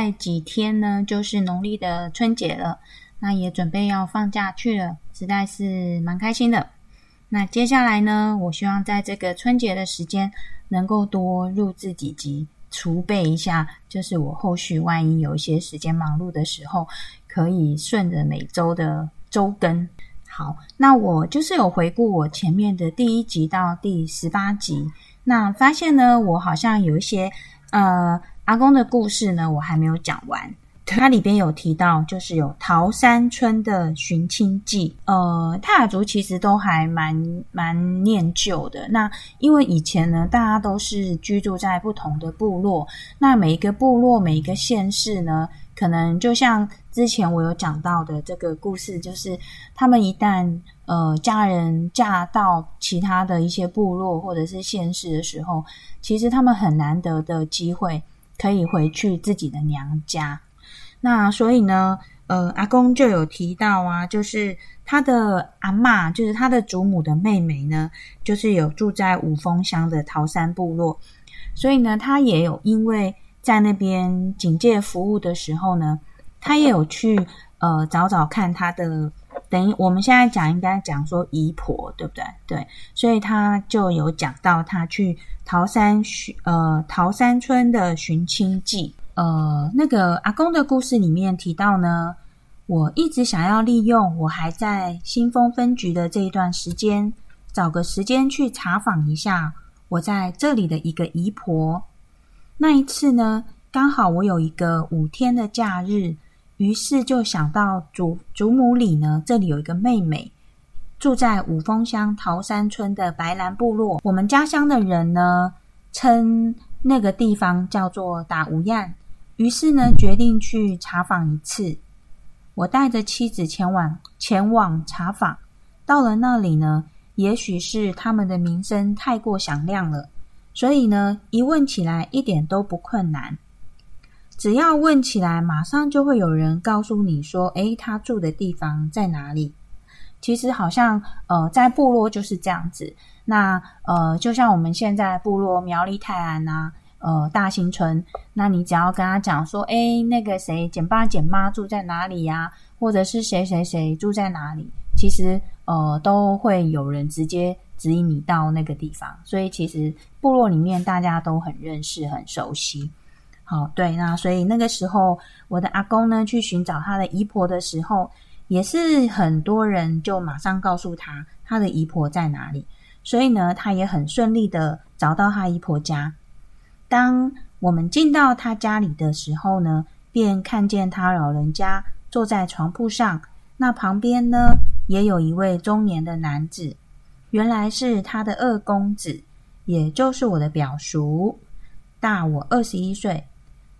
在几天呢，就是农历的春节了，那也准备要放假去了，实在是蛮开心的。那接下来呢，我希望在这个春节的时间，能够多录制几集，储备一下，就是我后续万一有一些时间忙碌的时候，可以顺着每周的周更。好，那我就是有回顾我前面的第一集到第十八集，那发现呢，我好像有一些呃。阿公的故事呢，我还没有讲完。它里边有提到，就是有桃山村的寻亲记。呃，泰雅族其实都还蛮蛮念旧的。那因为以前呢，大家都是居住在不同的部落，那每一个部落、每一个县市呢，可能就像之前我有讲到的这个故事，就是他们一旦呃家人嫁到其他的一些部落或者是县市的时候，其实他们很难得的机会。可以回去自己的娘家，那所以呢，呃，阿公就有提到啊，就是他的阿妈，就是他的祖母的妹妹呢，就是有住在五峰乡的桃山部落，所以呢，他也有因为在那边警戒服务的时候呢，他也有去呃找找看他的。等于我们现在讲，应该讲说姨婆，对不对？对，所以他就有讲到他去桃山寻呃桃山村的寻亲记。呃，那个阿公的故事里面提到呢，我一直想要利用我还在新丰分局的这一段时间，找个时间去查访一下我在这里的一个姨婆。那一次呢，刚好我有一个五天的假日。于是就想到祖祖母里呢，这里有一个妹妹住在五峰乡桃山村的白兰部落。我们家乡的人呢，称那个地方叫做打无恙。于是呢，决定去查访一次。我带着妻子前往前往查访。到了那里呢，也许是他们的名声太过响亮了，所以呢，一问起来一点都不困难。只要问起来，马上就会有人告诉你说：“诶，他住的地方在哪里？”其实好像呃，在部落就是这样子。那呃，就像我们现在部落苗栗泰安呐，呃，大兴村，那你只要跟他讲说：“诶，那个谁，简爸简妈住在哪里呀？”或者是谁谁谁住在哪里？其实呃，都会有人直接指引你到那个地方。所以其实部落里面大家都很认识、很熟悉。好，对，那所以那个时候，我的阿公呢去寻找他的姨婆的时候，也是很多人就马上告诉他他的姨婆在哪里，所以呢，他也很顺利的找到他姨婆家。当我们进到他家里的时候呢，便看见他老人家坐在床铺上，那旁边呢也有一位中年的男子，原来是他的二公子，也就是我的表叔，大我二十一岁。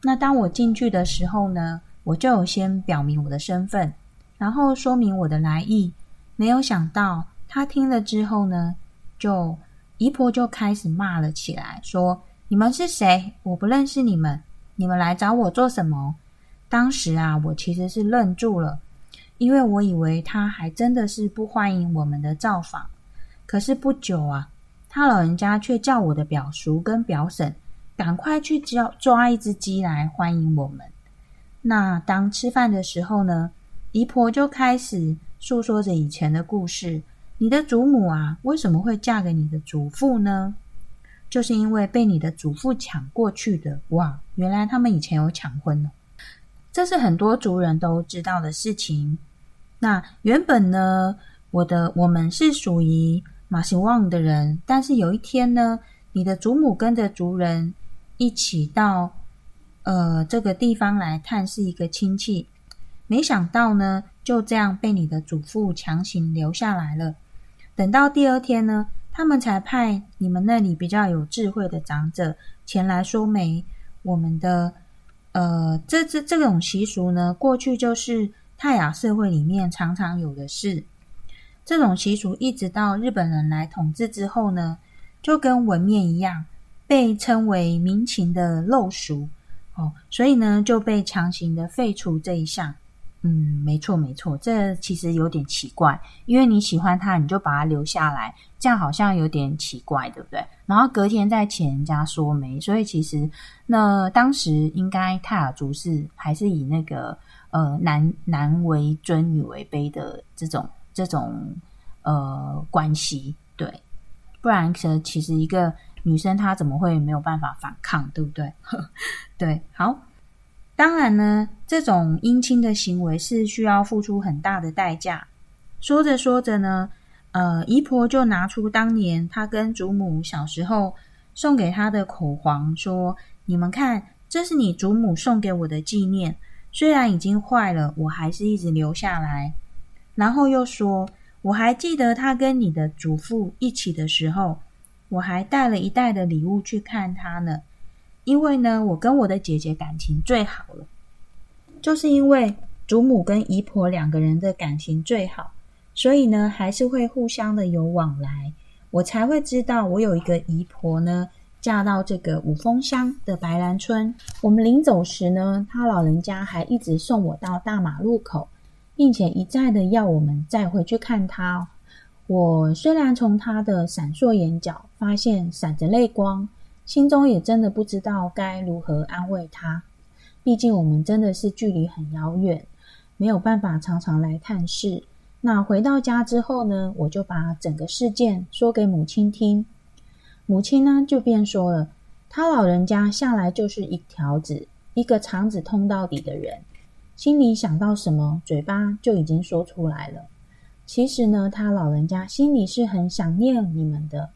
那当我进去的时候呢，我就先表明我的身份，然后说明我的来意。没有想到他听了之后呢，就姨婆就开始骂了起来，说：“你们是谁？我不认识你们，你们来找我做什么？”当时啊，我其实是愣住了，因为我以为他还真的是不欢迎我们的造访。可是不久啊，他老人家却叫我的表叔跟表婶。赶快去抓抓一只鸡来欢迎我们。那当吃饭的时候呢，姨婆就开始诉说着以前的故事。你的祖母啊，为什么会嫁给你的祖父呢？就是因为被你的祖父抢过去的。哇，原来他们以前有抢婚呢，这是很多族人都知道的事情。那原本呢，我的我们是属于马兴旺的人，但是有一天呢，你的祖母跟着族人。一起到呃这个地方来探视一个亲戚，没想到呢，就这样被你的祖父强行留下来了。等到第二天呢，他们才派你们那里比较有智慧的长者前来说媒。我们的呃这这这种习俗呢，过去就是泰雅社会里面常常有的事。这种习俗一直到日本人来统治之后呢，就跟纹面一样。被称为民情的陋俗，哦，所以呢就被强行的废除这一项。嗯，没错没错，这其实有点奇怪，因为你喜欢他，你就把他留下来，这样好像有点奇怪，对不对？然后隔天再请人家说媒，所以其实那当时应该泰雅族是还是以那个呃男男为尊，女为卑的这种这种呃关系，对，不然其实其实一个女生她怎么会没有办法反抗，对不对？对，好。当然呢，这种姻亲的行为是需要付出很大的代价。说着说着呢，呃，姨婆就拿出当年她跟祖母小时候送给她的口黄，说：“你们看，这是你祖母送给我的纪念，虽然已经坏了，我还是一直留下来。”然后又说：“我还记得他跟你的祖父一起的时候，我还带了一袋的礼物去看他呢。”因为呢，我跟我的姐姐感情最好了，就是因为祖母跟姨婆两个人的感情最好，所以呢，还是会互相的有往来，我才会知道我有一个姨婆呢，嫁到这个五峰乡的白兰村。我们临走时呢，他老人家还一直送我到大马路口，并且一再的要我们再回去看他。我虽然从他的闪烁眼角发现闪着泪光。心中也真的不知道该如何安慰他，毕竟我们真的是距离很遥远，没有办法常常来探视。那回到家之后呢，我就把整个事件说给母亲听，母亲呢就便说了，他老人家向来就是一条子，一个肠子通到底的人，心里想到什么，嘴巴就已经说出来了。其实呢，他老人家心里是很想念你们的。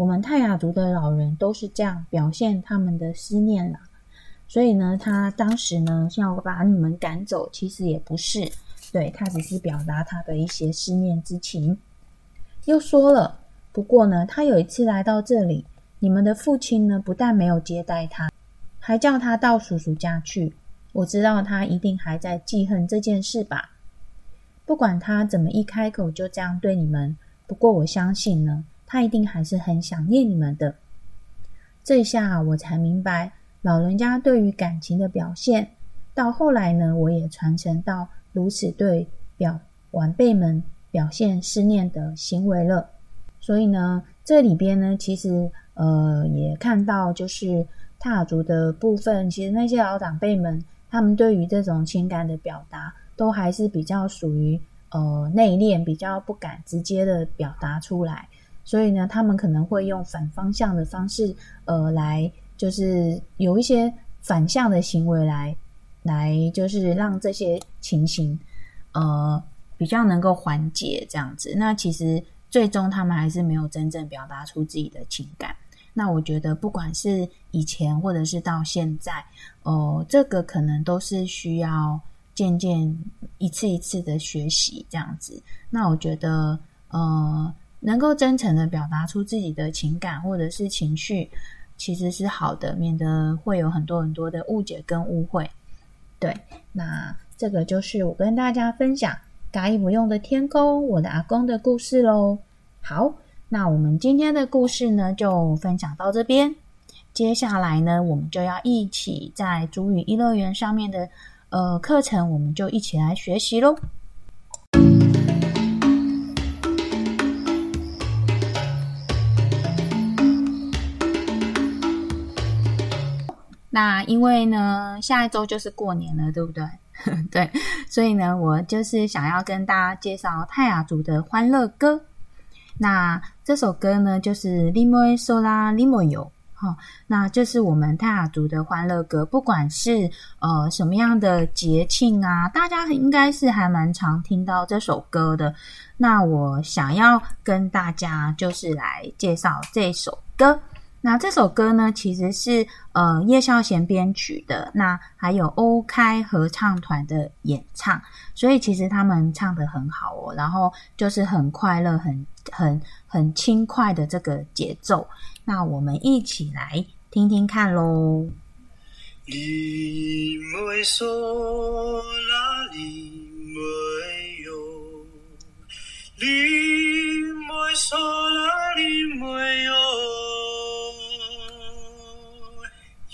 我们泰雅族的老人都是这样表现他们的思念啦，所以呢，他当时呢要把你们赶走，其实也不是，对他只是表达他的一些思念之情。又说了，不过呢，他有一次来到这里，你们的父亲呢不但没有接待他，还叫他到叔叔家去。我知道他一定还在记恨这件事吧。不管他怎么一开口就这样对你们，不过我相信呢。他一定还是很想念你们的。这下我才明白，老人家对于感情的表现，到后来呢，我也传承到如此对表晚辈们表现思念的行为了。所以呢，这里边呢，其实呃也看到，就是踏足的部分，其实那些老长辈们，他们对于这种情感的表达，都还是比较属于呃内敛，比较不敢直接的表达出来。所以呢，他们可能会用反方向的方式，呃，来就是有一些反向的行为来，来就是让这些情形，呃，比较能够缓解这样子。那其实最终他们还是没有真正表达出自己的情感。那我觉得，不管是以前或者是到现在，哦，这个可能都是需要渐渐一次一次的学习这样子。那我觉得，呃。能够真诚的表达出自己的情感或者是情绪，其实是好的，免得会有很多很多的误解跟误会。对，那这个就是我跟大家分享嘎伊不用的天空，我的阿公的故事喽。好，那我们今天的故事呢，就分享到这边。接下来呢，我们就要一起在主语一乐园上面的呃课程，我们就一起来学习喽。那因为呢，下一周就是过年了，对不对？对，所以呢，我就是想要跟大家介绍泰雅族的欢乐歌。那这首歌呢，就是《Limo Sola Limoyo》哈，那就是我们泰雅族的欢乐歌。不管是呃什么样的节庆啊，大家应该是还蛮常听到这首歌的。那我想要跟大家就是来介绍这首歌。那这首歌呢，其实是呃叶孝贤编曲的，那还有欧开合唱团的演唱，所以其实他们唱的很好哦，然后就是很快乐、很很很轻快的这个节奏。那我们一起来听听看喽。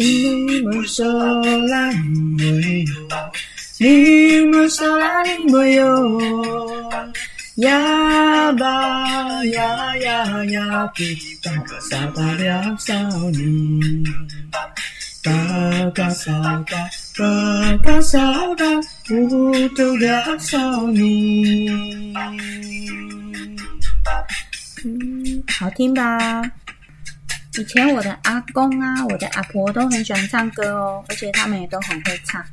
你们说啦，没有。你们说啦，没有。呀吧呀呀呀，比巴嘎萨达了少你，巴嘎萨达，巴嘎萨达，不都了少你。嗯，好听吧？以前我的阿公啊，我的阿婆都很喜欢唱歌哦，而且他们也都很会唱。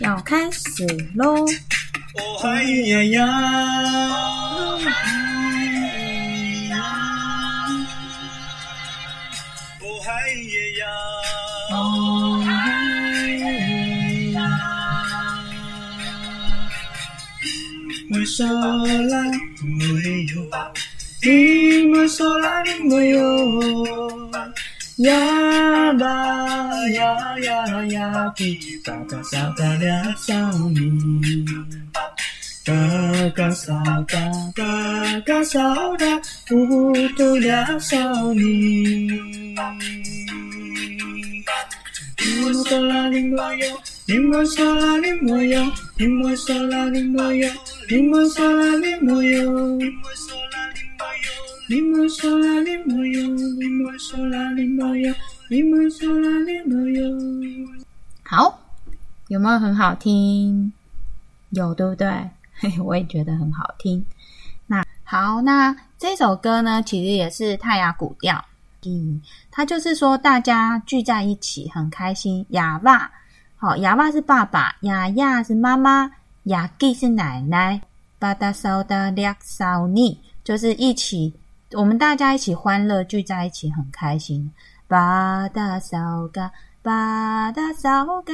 要开始喽！哦嗨呀。呀，哦嗨呀。呀，哦嗨呀，我说啦没有，你们说啦，没有。呀。吧呀。呀。呀，比巴嘎萨达了少你，巴嘎萨达巴嘎萨达，不都了少你。你们说啦，你没有。你们说啦，你没有。你们说啦，你没有。你你。们说啦，你没有，你们说啦，你没有，你们说啦，你没有。好，有没有很好听？有，对不对？嘿，我也觉得很好听。那好，那这首歌呢，其实也是泰雅古调。嗯，它就是说大家聚在一起很开心。哑巴，好，哑巴是爸爸，雅雅是妈妈，雅吉是奶奶，巴达烧达两烧尼就是一起。我们大家一起欢乐，聚在一起很开心。巴达扫嘎，巴达扫嘎，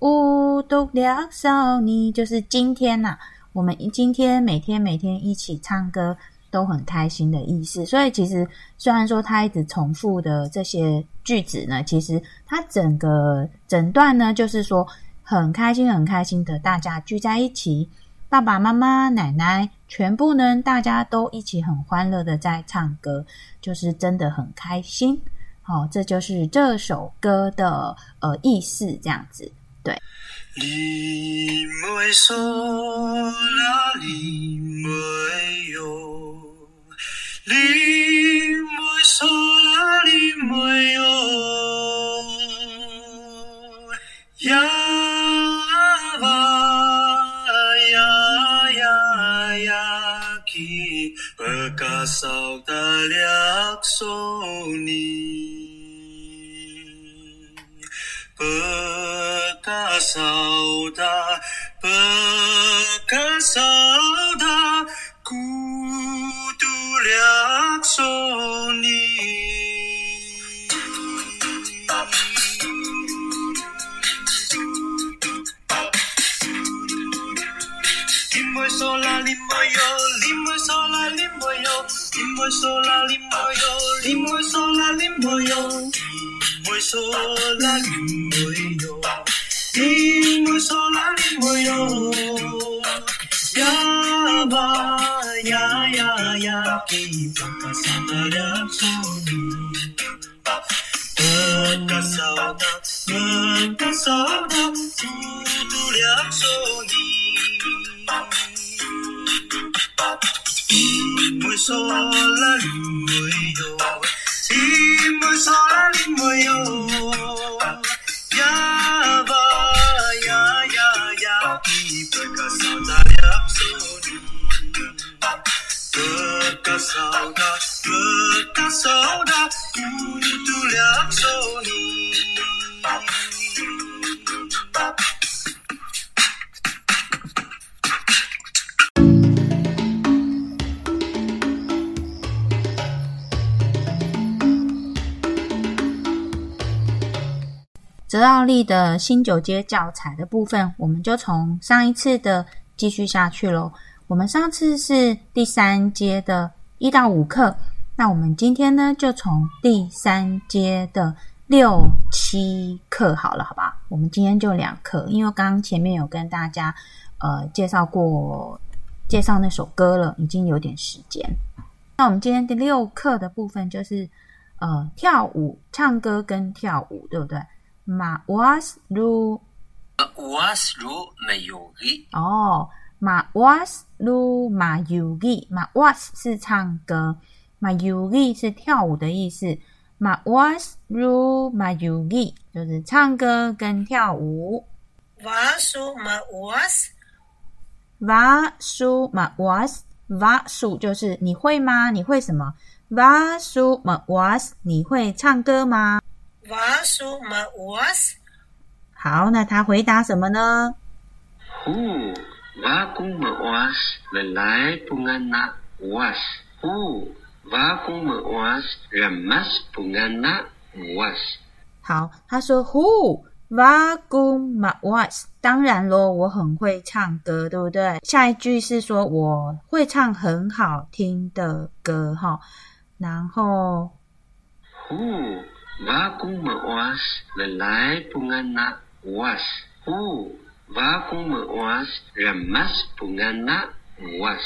乌都两少你，就是今天呐，我们今天每天每天一起唱歌都很开心的意思。所以其实虽然说他一直重复的这些句子呢，其实他整个整段呢，就是说很开心很开心的，大家聚在一起。爸爸妈妈、奶奶，全部呢，大家都一起很欢乐的在唱歌，就是真的很开心。好，这就是这首歌的呃意思，这样子。对。你没说啦，你 sola limbo yo, limbo sola limbo yo. Ya ba ya ya ya ki pagkasada soni. Pagkasada, pagkasada, tutuliak soni. 你没说啦，你没有；你没说啦，你 moyo Berkasauda berkasauda Kudu liap soni 泽奥利的新九阶教材的部分，我们就从上一次的继续下去喽。我们上次是第三阶的一到五课，那我们今天呢就从第三阶的六七课好了，好吧？我们今天就两课，因为刚刚前面有跟大家呃介绍过介绍那首歌了，已经有点时间。那我们今天第六课的部分就是呃跳舞、唱歌跟跳舞，对不对？马瓦斯鲁 Wasru mayugi 哦，马瓦斯鲁马尤利，马瓦斯是唱歌，马尤利是跳舞的意思。马瓦斯鲁马尤利就是唱歌跟跳舞。Vasu mauas 瓦苏马瓦斯，瓦苏就是你会吗？你会什么？瓦苏马瓦斯，你会唱歌吗？Vasu mauas 好，那他回答什么呢？Hu Vakung mawas Lalai pungana was Hu Vakung mawas Ramas pungana was 好，他说 Who Vagu Mawas，当然咯，我很会唱歌，对不对？下一句是说我会唱很好听的歌哈，然后 Hu Vakung mawas Lalai pungana was Hu Vakung mawas Ramas pungana was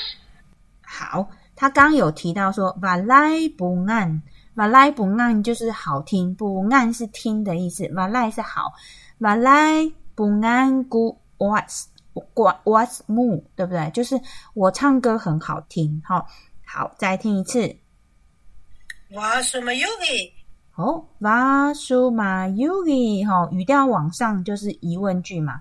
好，他刚有提到说瓦莱不按，瓦莱不按就是好听，不按是听的意思，瓦莱是好，瓦莱不按古 was was mu，对不对？就是我唱歌很好听，好，好，再听一次。Vasu mayugi 哦，瓦苏马尤吉哈，语调往上就是疑问句嘛。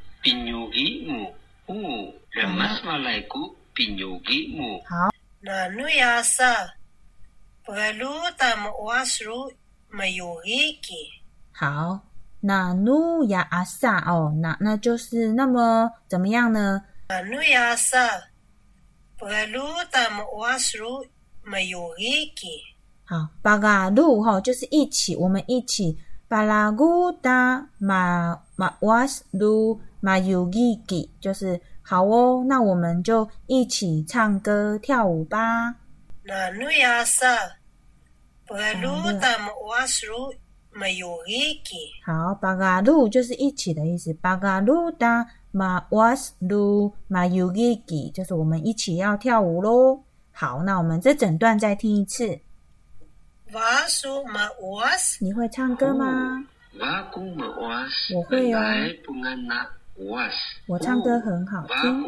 比牛吉木乌，达马瓦莱古比牛吉木。好，那努亚萨，白鲁达马瓦苏没有埃及。好，那努亚阿萨哦，那那就是那么怎么样呢？那努亚萨，白鲁达马瓦苏没有埃及。好，巴嘎路哈就是一起，我们一起巴拉古达马马瓦苏。马尤吉吉，就是好哦，那我们就一起唱歌跳舞吧。Nanuyasa Praluta mauasru mayugiki 好，巴嘎路就是一起的意思，巴嘎路达马瓦斯鲁马尤吉吉，就是我们一起要跳舞喽。好，那我们这整段再听一次。Vasu mauas 你会唱歌吗 oh. Lalai pungana was 我唱歌很好听。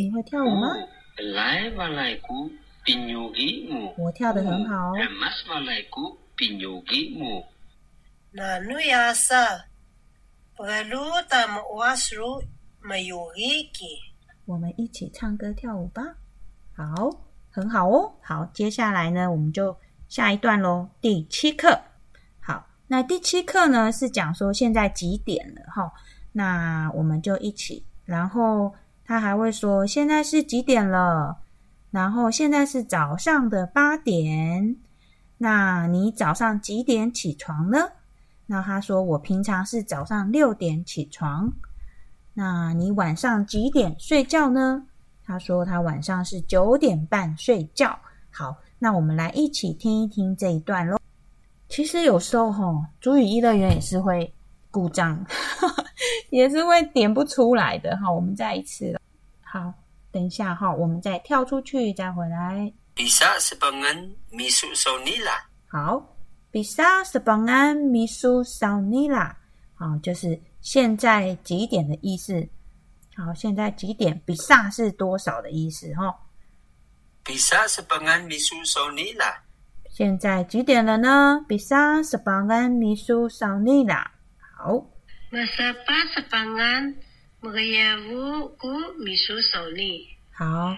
你会跳舞吗我跳得很好我们一起唱歌跳舞吧。好，很好哦。好，接下来呢，我们就下一段喽。第七课，好，那第七课呢是讲说现在几点了哈？那我们就一起，然后他还会说现在是几点了，然后现在是早上的八点。那你早上几点起床呢？那他说我平常是早上六点起床。那你晚上几点睡觉呢？他说他晚上是九点半睡觉。好，那我们来一起听一听这一段喽。其实有时候吼，主语一乐园也是会故障，也是会点不出来的哈。我们再一次了，好，等一下哈，我们再跳出去再回来。Bisa sebangan misu sonila. 好，比萨斯邦安米苏少尼拉，好，就是现在几点的意思。好，现在几点？比萨是多少的意思？哈，Bisa sebangan misu sonila. 现在几点了呢？比上十八分秘书想你啦。好。马上八十八安每个夜晚五米书熟呢好。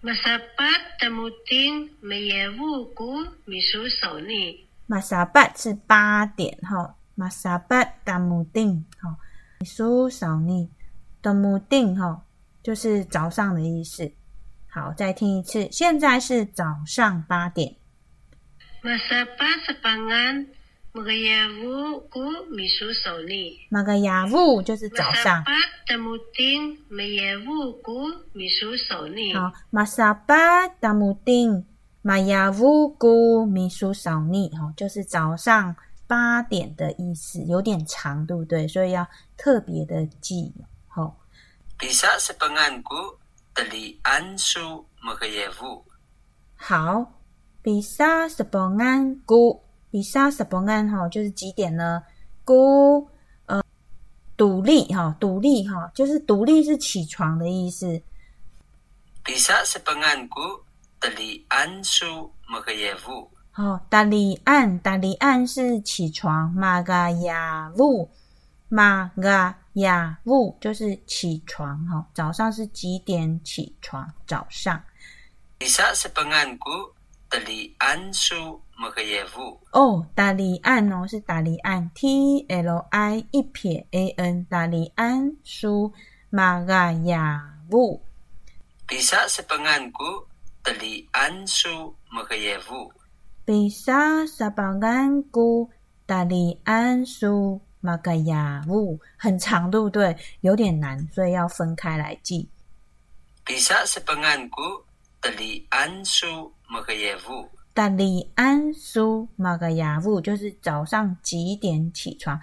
马上巴达木丁每夜晚五谷米书熟呢马上巴是八点哈马上巴达木丁哈秘书想你多木定哈就是早上的意思。好再听一次。现在是早上八点。马萨巴十八安，马格雅乌古秘书手里。马格雅乌就是早上。好，马萨巴达木丁，马雅乌古米苏手里。好，就是早上八点的意思，有点长，对不对？所以要特别的记。好，比萨十八安古特里安苏马格雅乌。好。比萨什邦安古，比萨什邦安哈，就是几点呢？古呃，独立哈，独立哈，就是独立是起床的意思。Bisa sebangan ku telian su magayavu. 好，达里安，达里安是起床，马嘎雅乌，马嘎雅乌就是起床哈。早上是几点起床？早上达利安书玛格耶夫。哦，达利安哦，是达利安，T L I 一撇 A N，达利安书马嘎耶夫。比萨是本安古，达利安书玛格耶夫。比萨是本安古，达利安书马嘎耶夫，很长对不对？有点难，所以要分开来记。比萨是本安古。大利安苏莫格耶夫。大利安苏莫格耶夫就是早上几点起床？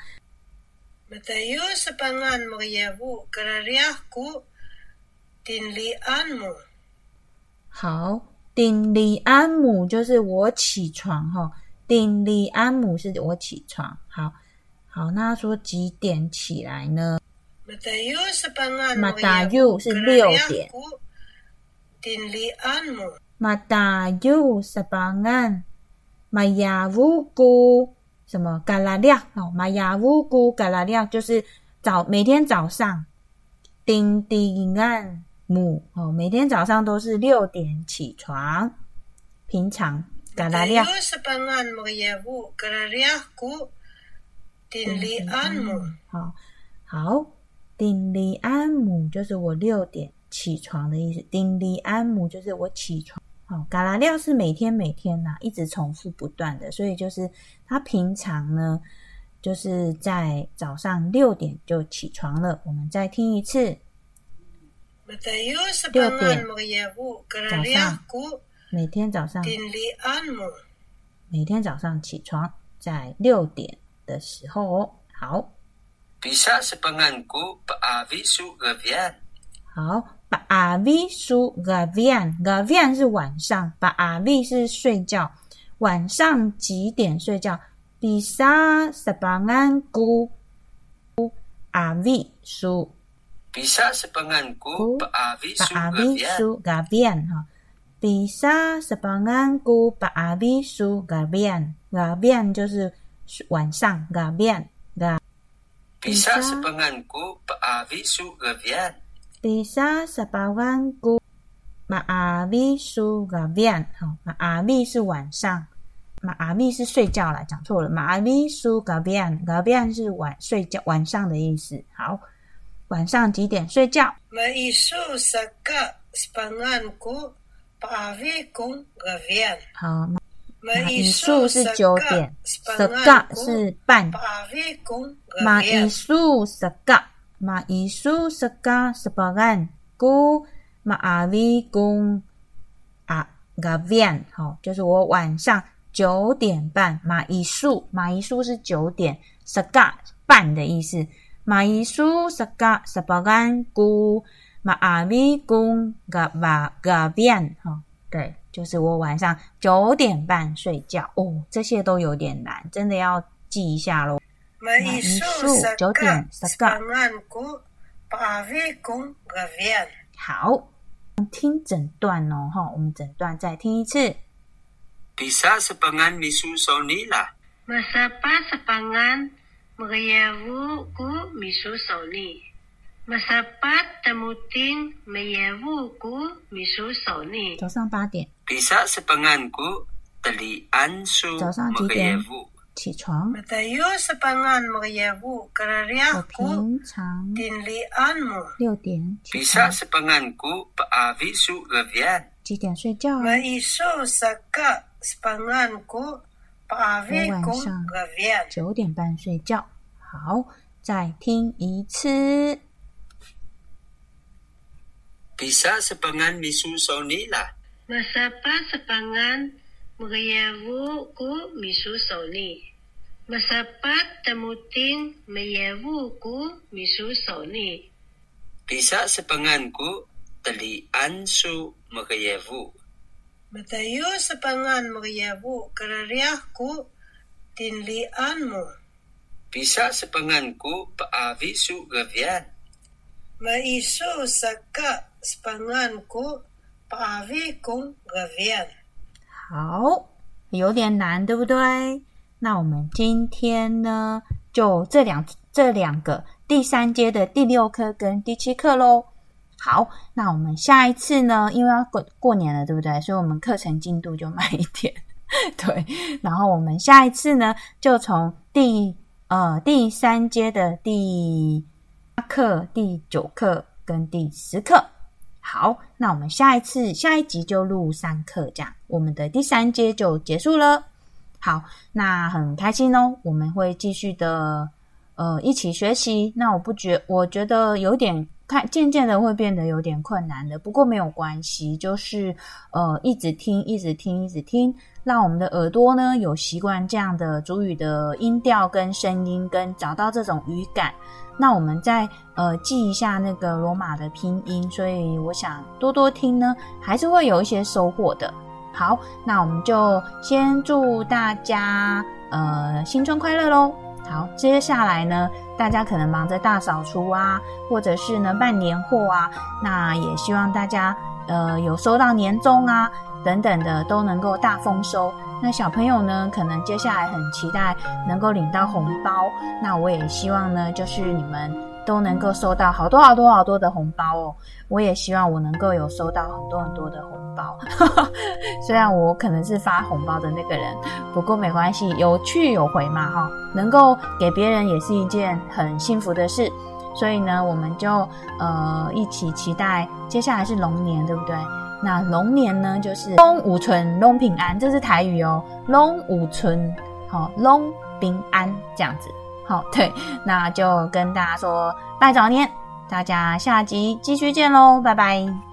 好丁里安姆就是我起床哈。丁里安姆是我起床。好好那说几点起来呢？马达尤是六点。Tinlian mo. 马达尤萨邦安马雅乌古什么？嘎拉亮哦，马雅乌古嘎拉亮就是早每天早上。丁丁安姆哦，每天早上都是六点起床，平常。嘎拉亮 Matayo sa pangan magayavu karariah ku tinlian mo. 好。好，丁利安姆就是我六点起床的意思。丁利安姆就是我起床。好，嘎拉廖是每天每天呐、一直重复不断的，所以就是他平常呢，就是在早上六点就起床了。我们再听一次六点早上每天早上.每天早上起床，在六点的时候哦。好.好，把阿 V 输 gavian，gavian 是晚上，把阿 V 是睡觉，晚上几点睡觉？比萨十八安古阿 V 输 Bisa sebangan ku Ku paavi 把 su 阿 V gavian. 输 gavian 哈，比萨十八安古把阿 V 输 gavian，gavian 就是晚上 gavian ga Bisa Bisa. sebangan ku paavi su gavian. 第三十八万古马阿米苏嘎变，哈，马阿米是晚上，马阿米是睡觉了，讲错了，马阿米苏嘎变，嘎变是晚睡觉晚上的意思。好，晚上几点睡觉？马伊苏萨嘎十八万古巴阿咪公嘎变。好，马伊苏是九点，萨嘎是半，马伊苏萨嘎。马伊苏斯嘎斯巴干古马阿里公啊嘎变，好，就是我晚上九点半，马伊苏马伊苏是九点，斯嘎半的意思，马伊苏斯嘎斯巴干古马阿里公嘎巴嘎变，哈，对。就是我晚上九点半睡觉哦，这些都有点难，真的要记一下喽。马尼九点十。好，听诊断哦，哈，我们诊断再听一次。早上八点。早上几点？起床我平常六点起 Bisa 床.几点睡觉啊 kung siyang- gavian. 九点半睡觉。好，再听一次。Bisa sepangan misuso nila. Masapa sa Mgayawu ku misu soni. Masapat temuting mayawu ku misu soni. Bisa sepenganku teli ansu mgayawu. Matayo sepangan mgayawu karariahku tinlianmu. Bisa sepenganku paavi su gavian. Maisu saka sepenganku paavi kum gavian. 好，有点难，对不对？那我们今天呢，就这两这两个第三阶的第六课跟第七课喽。好，那我们下一次呢，因为要过过年了，对不对？所以我们课程进度就慢一点。对，然后我们下一次呢，就从第呃第三阶的第八课、第九课跟第十课。好，那我们下一次下一集就录三课，这样我们的第三阶就结束了。好，那很开心哦，我们会继续的呃一起学习。那我不觉，我觉得有点看渐渐的会变得有点困难的，不过没有关系，就是呃一直听，一直听，一直听，让我们的耳朵呢有习惯这样的主语的音调跟声音，跟找到这种语感。那我们再呃记一下那个罗马的拼音，所以我想多多听呢，还是会有一些收获的。好，那我们就先祝大家呃新春快乐喽！好，接下来呢，大家可能忙着大扫除啊，或者是呢办年货啊，那也希望大家呃有收到年终啊等等的都能够大丰收。那小朋友呢，可能接下来很期待能够领到红包，那我也希望呢，就是你们都能够收到好多好多好多的红包哦。我也希望我能够有收到很多很多的红包，虽然我可能是发红包的那个人，不过没关系，有去有回嘛哈，能够给别人也是一件很幸福的事。所以呢，我们就呃一起期待接下来是龙年，对不对？那龙年呢，就是龙五春龙平安，这是台语哦，龙五春，好龙平安这样子，好 对，那就跟大家说拜早年，大家下集继续见喽，拜拜。